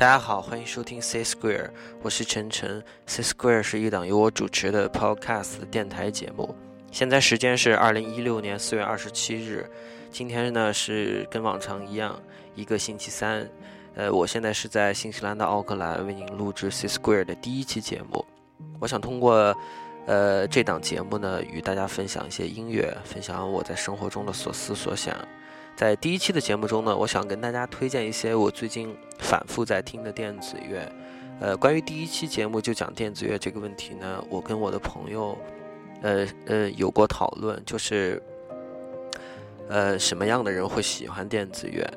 大家好，欢迎收听 C Square，我是晨晨。C Square 是一档由我主持的 Podcast 电台节目。现在时间是二零一六年四月二十七日，今天呢是跟往常一样一个星期三。呃，我现在是在新西兰的奥克兰为您录制 C Square 的第一期节目。我想通过呃这档节目呢，与大家分享一些音乐，分享我在生活中的所思所想。在第一期的节目中呢，我想跟大家推荐一些我最近反复在听的电子乐。呃，关于第一期节目就讲电子乐这个问题呢，我跟我的朋友，呃呃有过讨论，就是呃什么样的人会喜欢电子乐？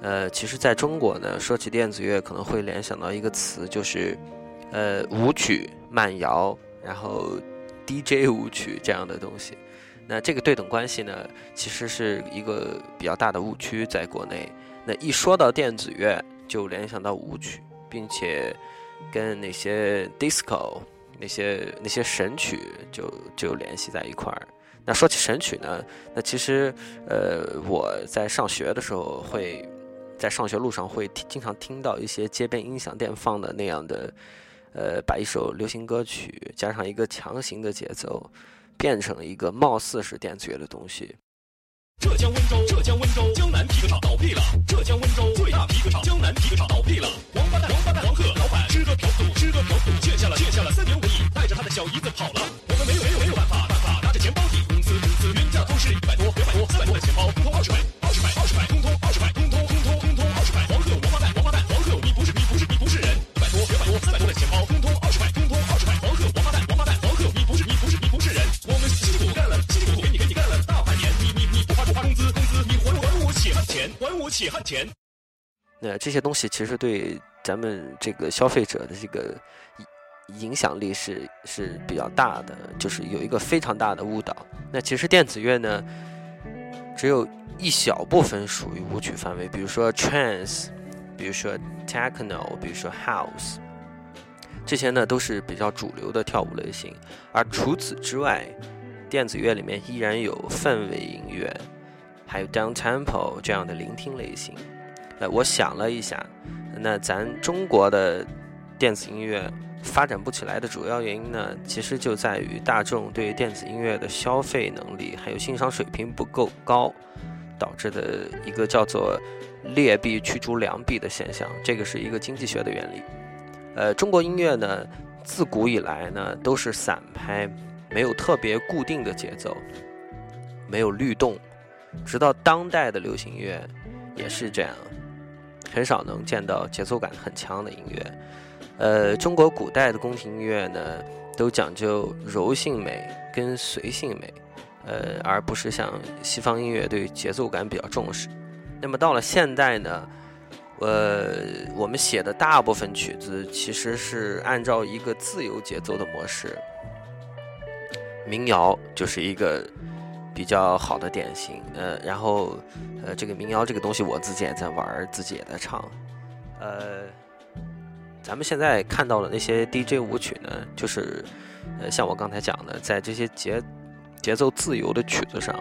呃，其实在中国呢，说起电子乐可能会联想到一个词，就是呃舞曲、慢摇，然后 DJ 舞曲这样的东西。那这个对等关系呢，其实是一个比较大的误区，在国内。那一说到电子乐，就联想到舞曲，并且跟那些 disco、那些那些神曲就就联系在一块儿。那说起神曲呢，那其实呃，我在上学的时候会在上学路上会经常听到一些街边音响店放的那样的，呃，把一首流行歌曲加上一个强行的节奏。变成了一个貌似是电子乐的东西。浙江温州，浙江温州江南皮革厂倒闭了。浙江温州最大皮革厂江南皮革厂倒闭了。王八蛋，王八蛋，黄鹤老板吃喝嫖赌，吃喝嫖赌，欠下了欠下了三点五亿，带着他的小姨子跑了。我们没有没有没有办法办法，拿着钱包抵工资工资，原价都是一百多两百多三百多的钱包，通通二十块血汗钱。那这些东西其实对咱们这个消费者的这个影影响力是是比较大的，就是有一个非常大的误导。那其实电子乐呢，只有一小部分属于舞曲范围，比如说 trance，比如说 techno，比如说 house，这些呢都是比较主流的跳舞类型。而除此之外，电子乐里面依然有氛围音乐，还有 down tempo 这样的聆听类型。呃，我想了一下，那咱中国的电子音乐发展不起来的主要原因呢，其实就在于大众对电子音乐的消费能力还有欣赏水平不够高，导致的一个叫做劣币驱逐良币的现象。这个是一个经济学的原理。呃，中国音乐呢，自古以来呢都是散拍，没有特别固定的节奏，没有律动，直到当代的流行乐也是这样。很少能见到节奏感很强的音乐，呃，中国古代的宫廷音乐呢，都讲究柔性美跟随性美，呃，而不是像西方音乐对节奏感比较重视。那么到了现代呢，呃，我们写的大部分曲子其实是按照一个自由节奏的模式，民谣就是一个比较好的典型，呃，然后。呃，这个民谣这个东西，我自己也在玩，自己也在唱。呃，咱们现在看到的那些 DJ 舞曲呢，就是呃，像我刚才讲的，在这些节节奏自由的曲子上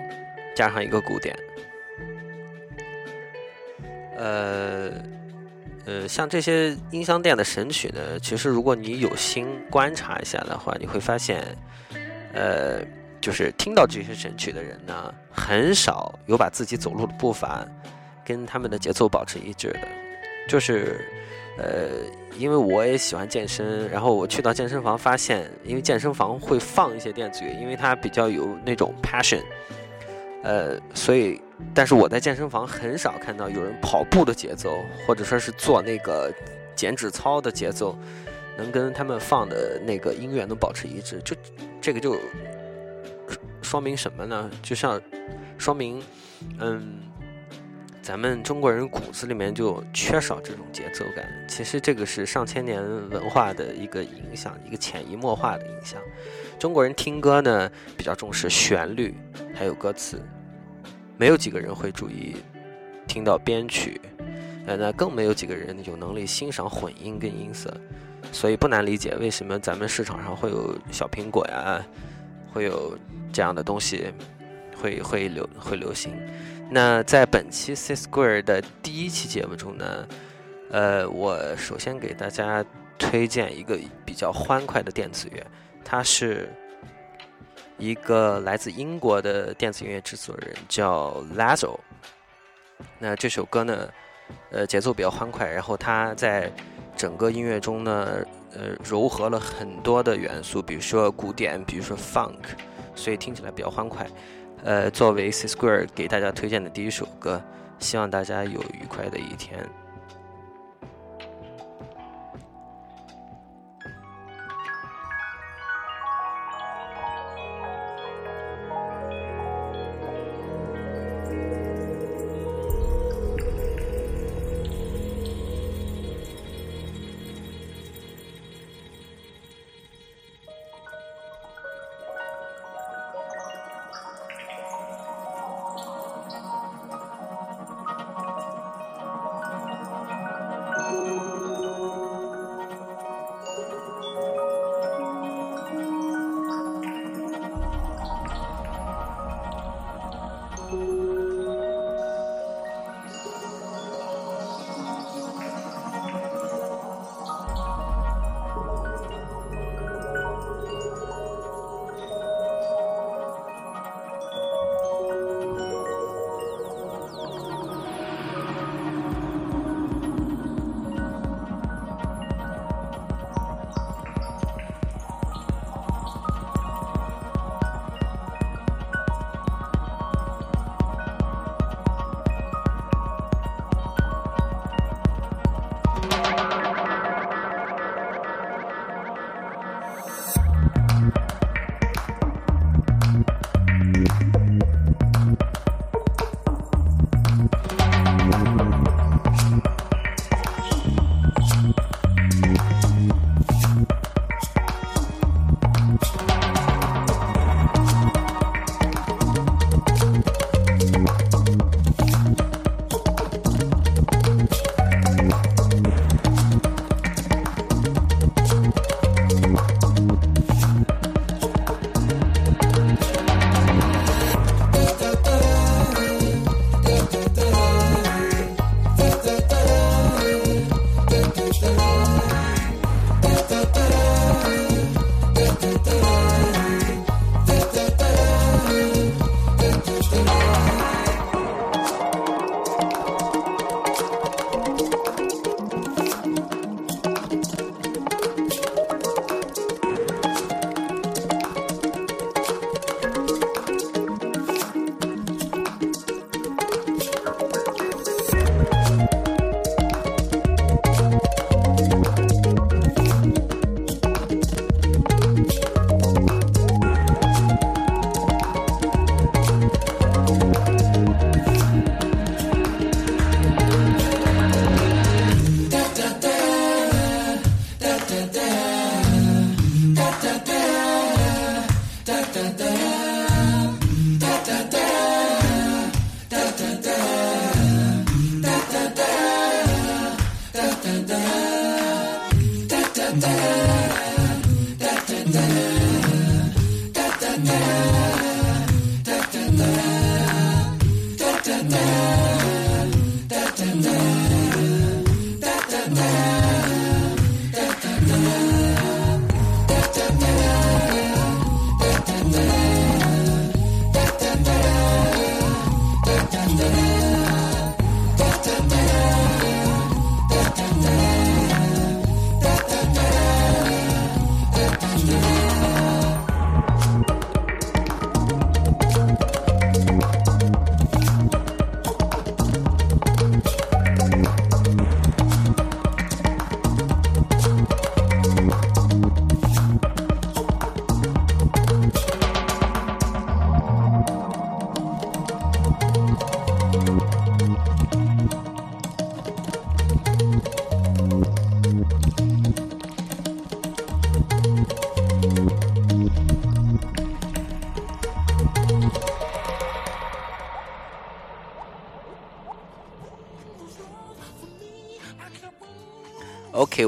加上一个鼓点。呃呃，像这些音箱店的神曲呢，其实如果你有心观察一下的话，你会发现，呃。就是听到这些神曲的人呢，很少有把自己走路的步伐跟他们的节奏保持一致的。就是，呃，因为我也喜欢健身，然后我去到健身房发现，因为健身房会放一些电子乐，因为它比较有那种 passion，呃，所以，但是我在健身房很少看到有人跑步的节奏，或者说是做那个减脂操的节奏，能跟他们放的那个音乐能保持一致，就这个就说明什么呢？就像说明，嗯，咱们中国人骨子里面就缺少这种节奏感。其实这个是上千年文化的一个影响，一个潜移默化的影响。中国人听歌呢比较重视旋律，还有歌词，没有几个人会注意听到编曲，呃，那更没有几个人有能力欣赏混音跟音色。所以不难理解为什么咱们市场上会有小苹果呀，会有这样的东西。会会流会流行。那在本期 C Square 的第一期节目中呢，呃，我首先给大家推荐一个比较欢快的电子乐，它是一个来自英国的电子音乐制作人叫 Lazo。那这首歌呢，呃，节奏比较欢快，然后它在整个音乐中呢，呃，糅合了很多的元素，比如说古典，比如说 Funk，所以听起来比较欢快。呃，作为 C Square 给大家推荐的第一首歌，希望大家有愉快的一天。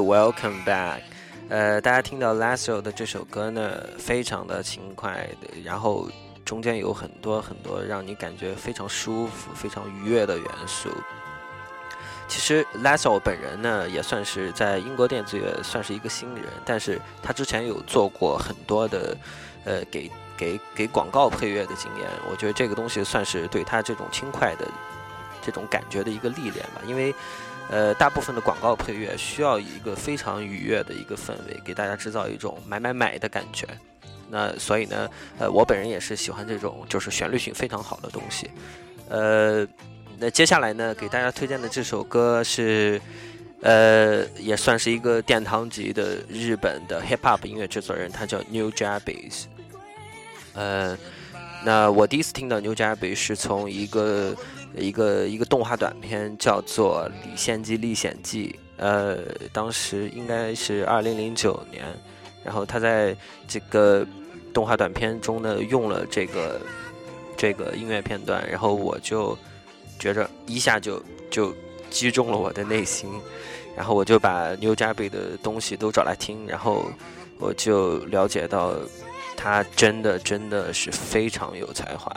Welcome back。呃，大家听到 Lasso 的这首歌呢，非常的轻快的，然后中间有很多很多让你感觉非常舒服、非常愉悦的元素。其实 Lasso 本人呢，也算是在英国电子乐算是一个新人，但是他之前有做过很多的，呃，给给给广告配乐的经验。我觉得这个东西算是对他这种轻快的这种感觉的一个历练吧，因为。呃，大部分的广告配乐需要一个非常愉悦的一个氛围，给大家制造一种买买买的感觉。那所以呢，呃，我本人也是喜欢这种就是旋律性非常好的东西。呃，那接下来呢，给大家推荐的这首歌是，呃，也算是一个殿堂级的日本的 hip hop 音乐制作人，他叫 New Jabbies。呃，那我第一次听到 New j a b b i s 是从一个。一个一个动画短片叫做《李献计历险记》，呃，当时应该是二零零九年，然后他在这个动画短片中呢用了这个这个音乐片段，然后我就觉着一下就就击中了我的内心，然后我就把 New j a b b y 的东西都找来听，然后我就了解到他真的真的是非常有才华。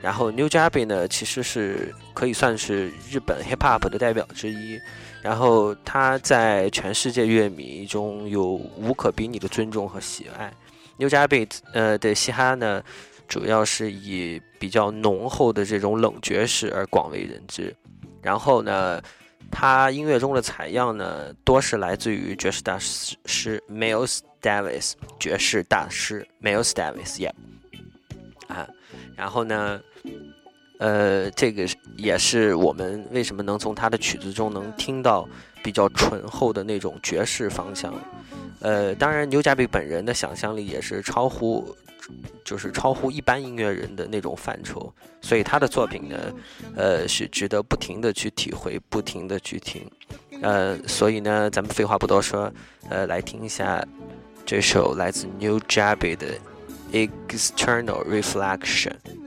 然后 New Jabi 呢，其实是可以算是日本 Hip Hop 的代表之一。然后他在全世界乐迷中有无可比拟的尊重和喜爱。New Jabi 呃的嘻哈呢，主要是以比较浓厚的这种冷爵士而广为人知。然后呢，他音乐中的采样呢，多是来自于爵士大师 Miles Davis，爵士大师 Miles Davis，Yeah，啊。然后呢，呃，这个也是我们为什么能从他的曲子中能听到比较醇厚的那种爵士方向。呃，当然，牛加比本人的想象力也是超乎，就是超乎一般音乐人的那种范畴。所以他的作品呢，呃，是值得不停的去体会，不停的去听。呃，所以呢，咱们废话不多说，呃，来听一下这首来自 New Jabby 的。External reflection.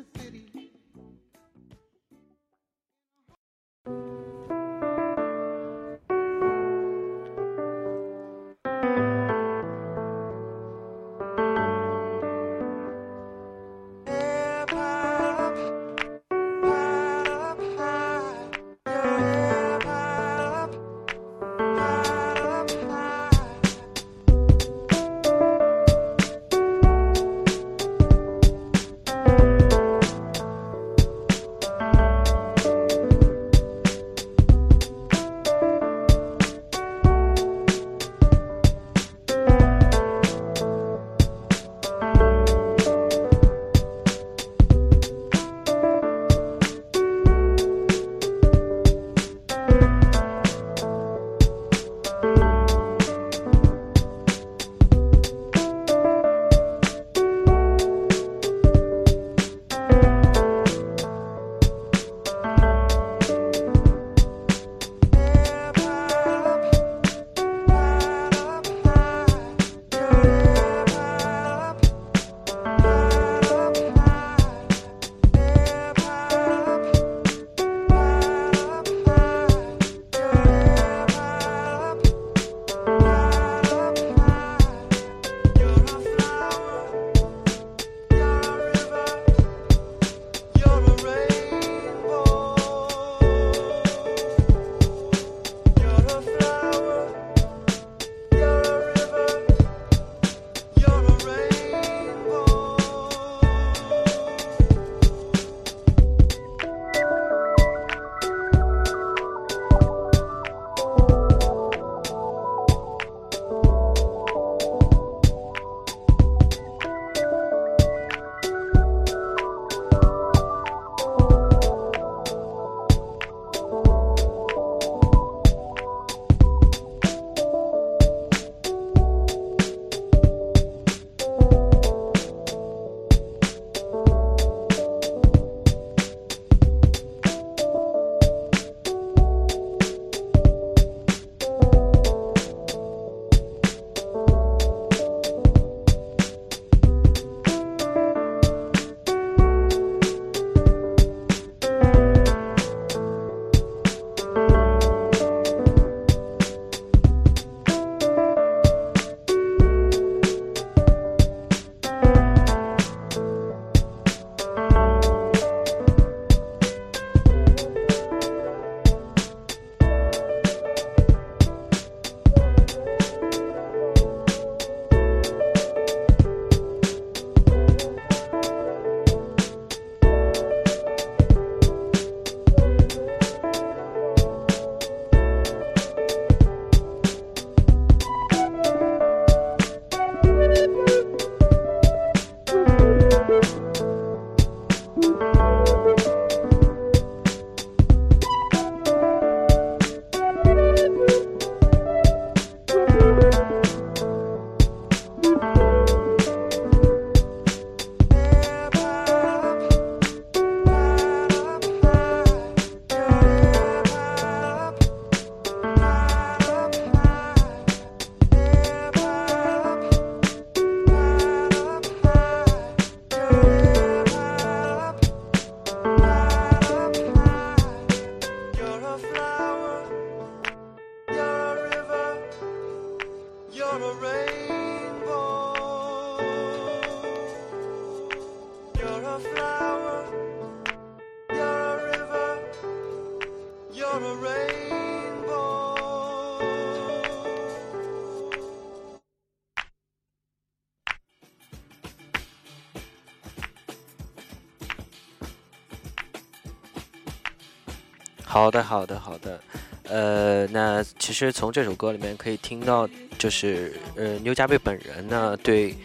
好的，好的，好的。呃，那其实从这首歌里面可以听到，就是呃，牛加贝本人呢，对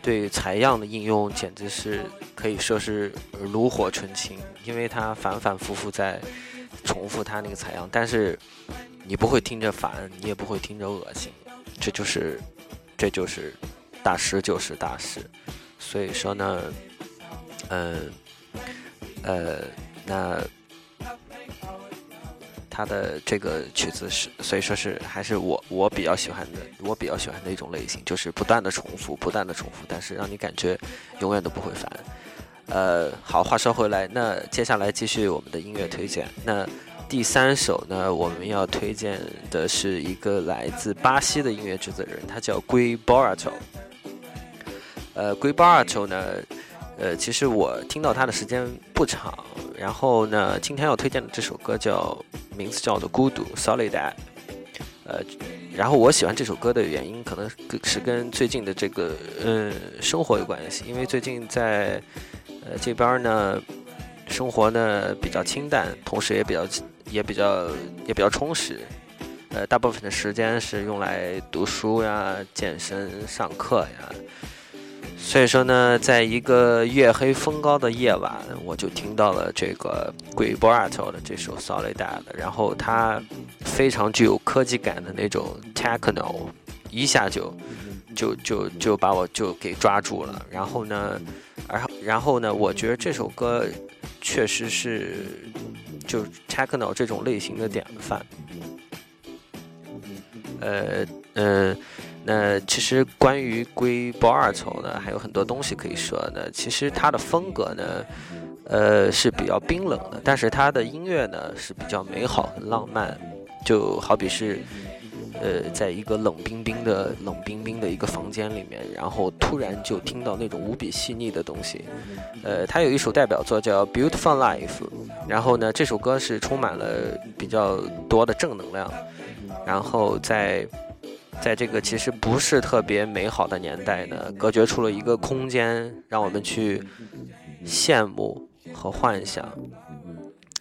对采样的应用简直是可以说是炉火纯青，因为他反反复复在重复他那个采样，但是你不会听着烦，你也不会听着恶心，这就是这就是大师就是大师，所以说呢，嗯呃那。他的这个曲子是，所以说是还是我我比较喜欢的，我比较喜欢的一种类型，就是不断的重复，不断的重复，但是让你感觉永远都不会烦。呃，好，话说回来，那接下来继续我们的音乐推荐。那第三首呢，我们要推荐的是一个来自巴西的音乐制作人，他叫 Gui Borato。呃，Gui Borato 呢，呃，其实我听到他的时间不长。然后呢，今天要推荐的这首歌叫名字叫做《孤独》（Solitude）。呃，然后我喜欢这首歌的原因，可能是跟最近的这个嗯生活有关系。因为最近在呃这边呢，生活呢比较清淡，同时也比较也比较也比较充实。呃，大部分的时间是用来读书呀、健身、上课呀。所以说呢，在一个月黑风高的夜晚，我就听到了这个 Gui Borato 的这首 Solitude，然后它非常具有科技感的那种 techno，一下就就就就把我就给抓住了。然后呢，然后然后呢，我觉得这首歌确实是就 techno 这种类型的典范。呃嗯。那其实关于龟波二丑呢，还有很多东西可以说呢。其实它的风格呢，呃是比较冰冷的，但是它的音乐呢是比较美好、很浪漫。就好比是，呃，在一个冷冰冰的、冷冰冰的一个房间里面，然后突然就听到那种无比细腻的东西。呃，他有一首代表作叫《Beautiful Life》，然后呢，这首歌是充满了比较多的正能量，然后在。在这个其实不是特别美好的年代呢，隔绝出了一个空间，让我们去羡慕和幻想。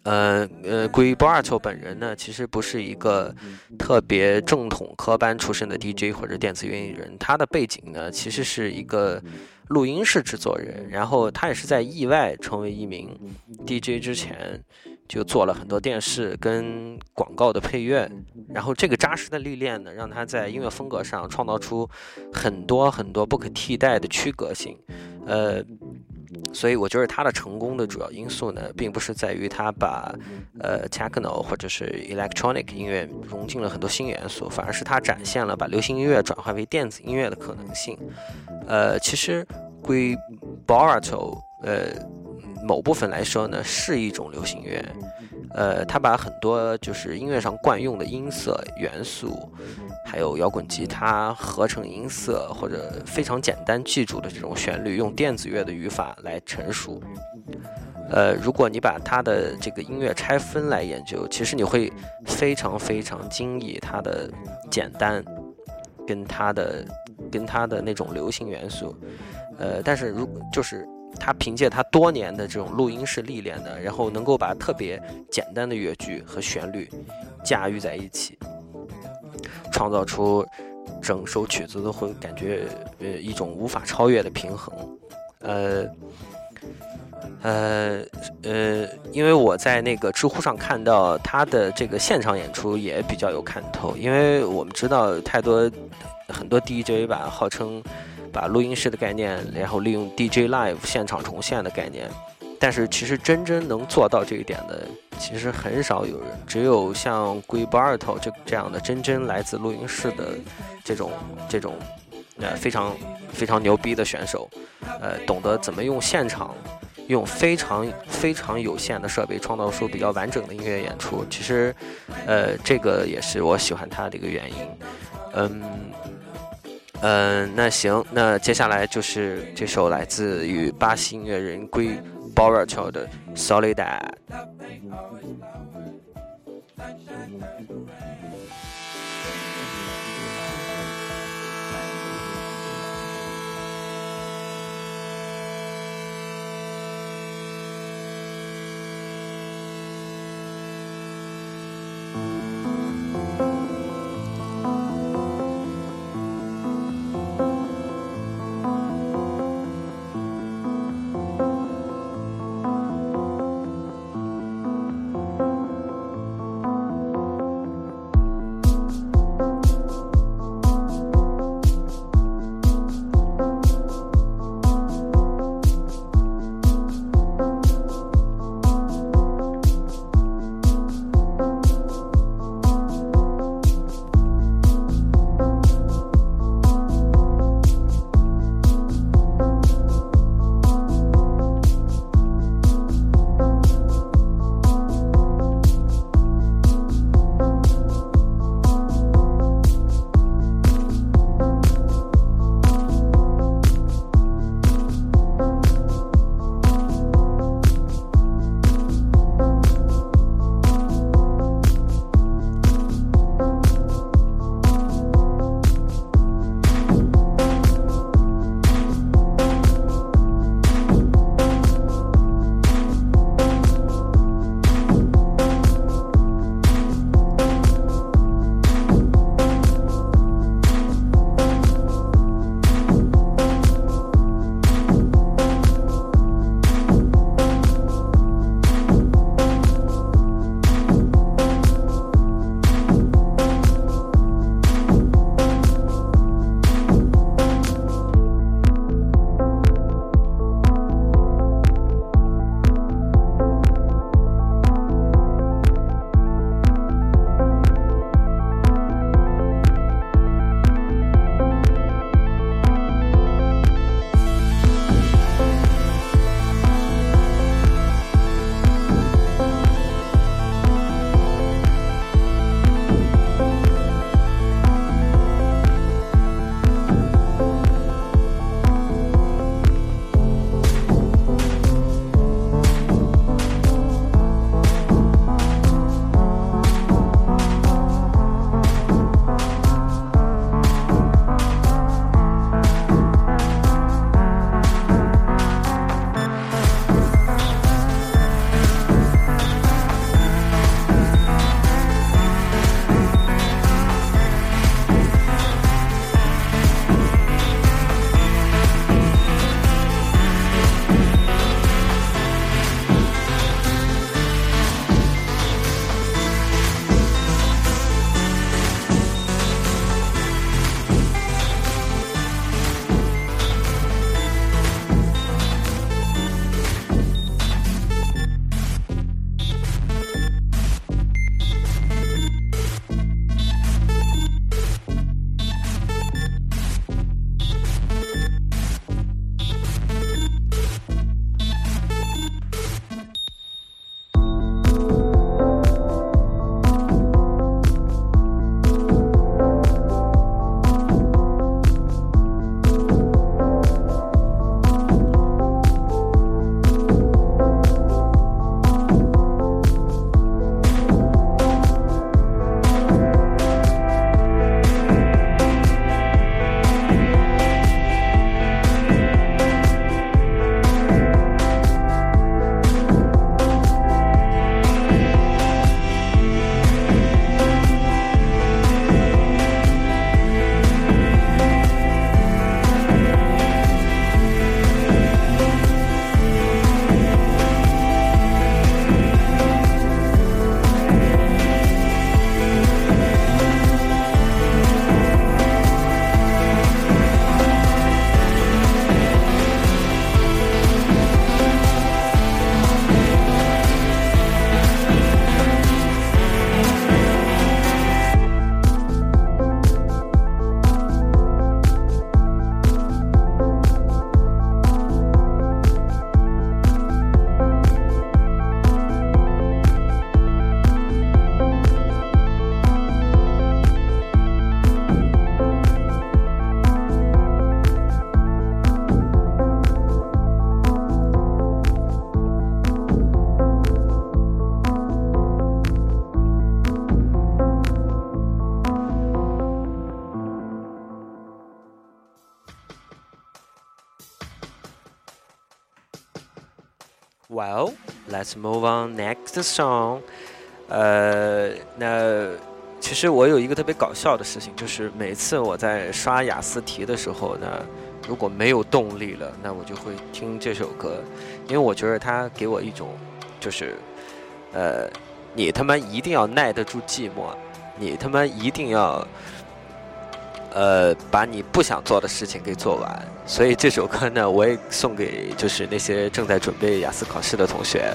呃呃，关于 Borato 本人呢，其实不是一个特别正统科班出身的 DJ 或者电子音乐人，他的背景呢，其实是一个录音室制作人，然后他也是在意外成为一名 DJ 之前。就做了很多电视跟广告的配乐，然后这个扎实的历练呢，让他在音乐风格上创造出很多很多不可替代的区隔性。呃，所以我觉得他的成功的主要因素呢，并不是在于他把呃 techno 或者是 electronic 音乐融进了很多新元素，反而是他展现了把流行音乐转化为电子音乐的可能性。呃，其实归 Borato 呃。某部分来说呢，是一种流行乐，呃，它把很多就是音乐上惯用的音色元素，还有摇滚吉他合成音色或者非常简单记住的这种旋律，用电子乐的语法来陈述。呃，如果你把它的这个音乐拆分来研究，其实你会非常非常惊异它的简单，跟它的跟它的那种流行元素。呃，但是如就是。他凭借他多年的这种录音室历练呢，然后能够把特别简单的乐句和旋律驾驭在一起，创造出整首曲子都会感觉呃一种无法超越的平衡。呃呃呃，因为我在那个知乎上看到他的这个现场演出也比较有看头，因为我们知道太多很多 DJ 吧，号称。把录音室的概念，然后利用 DJ Live 现场重现的概念，但是其实真正能做到这一点的，其实很少有人。只有像 Gui Barto 这这样的真真来自录音室的这种这种呃非常非常牛逼的选手，呃，懂得怎么用现场用非常非常有限的设备创造出比较完整的音乐演出。其实，呃，这个也是我喜欢他的一个原因。嗯。嗯，那行，那接下来就是这首来自于巴西音乐人龟鲍尔特的 solidad。Move on next song. 呃，那其实我有一个特别搞笑的事情，就是每次我在刷雅思题的时候呢，如果没有动力了，那我就会听这首歌，因为我觉得它给我一种，就是，呃，你他妈一定要耐得住寂寞，你他妈一定要，呃，把你不想做的事情给做完。所以这首歌呢，我也送给就是那些正在准备雅思考试的同学。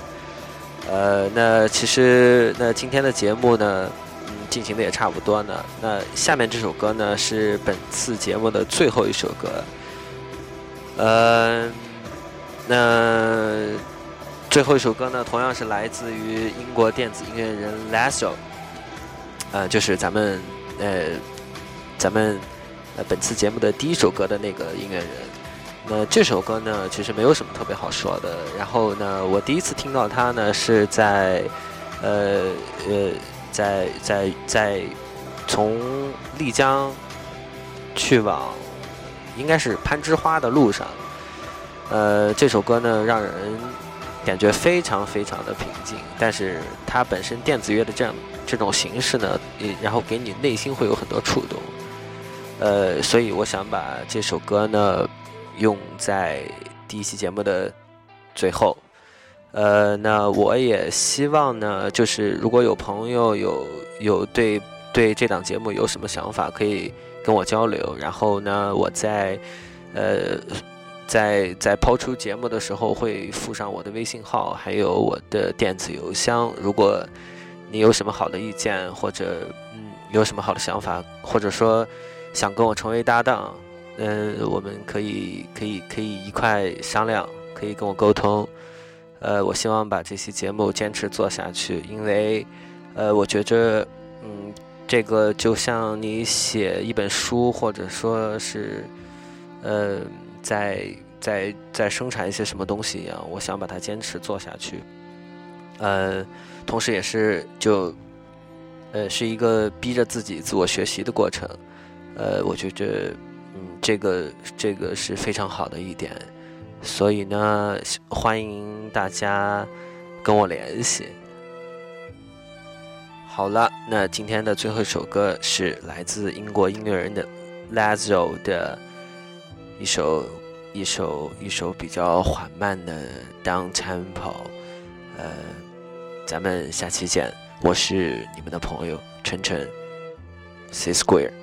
呃，那其实那今天的节目呢，嗯，进行的也差不多呢。那下面这首歌呢，是本次节目的最后一首歌。呃，那最后一首歌呢，同样是来自于英国电子音乐人 Lasso，呃，就是咱们呃咱们呃本次节目的第一首歌的那个音乐人。那这首歌呢，其实没有什么特别好说的。然后呢，我第一次听到它呢，是在呃呃在在在从丽江去往应该是攀枝花的路上。呃，这首歌呢，让人感觉非常非常的平静，但是它本身电子乐的这样这种形式呢，然后给你内心会有很多触动。呃，所以我想把这首歌呢。用在第一期节目的最后，呃，那我也希望呢，就是如果有朋友有有对对这档节目有什么想法，可以跟我交流。然后呢，我在呃在在抛出节目的时候会附上我的微信号，还有我的电子邮箱。如果你有什么好的意见，或者嗯有什么好的想法，或者说想跟我成为搭档。嗯，我们可以可以可以一块商量，可以跟我沟通。呃，我希望把这期节目坚持做下去，因为，呃，我觉着，嗯，这个就像你写一本书，或者说是，呃，在在在生产一些什么东西一样，我想把它坚持做下去。呃，同时也是就，呃，是一个逼着自己自我学习的过程。呃，我觉着。嗯，这个这个是非常好的一点，所以呢，欢迎大家跟我联系。好了，那今天的最后一首歌是来自英国音乐人的 Lazo 的一首一首一首比较缓慢的 Down Tempo。呃，咱们下期见，我是你们的朋友晨晨，C Square。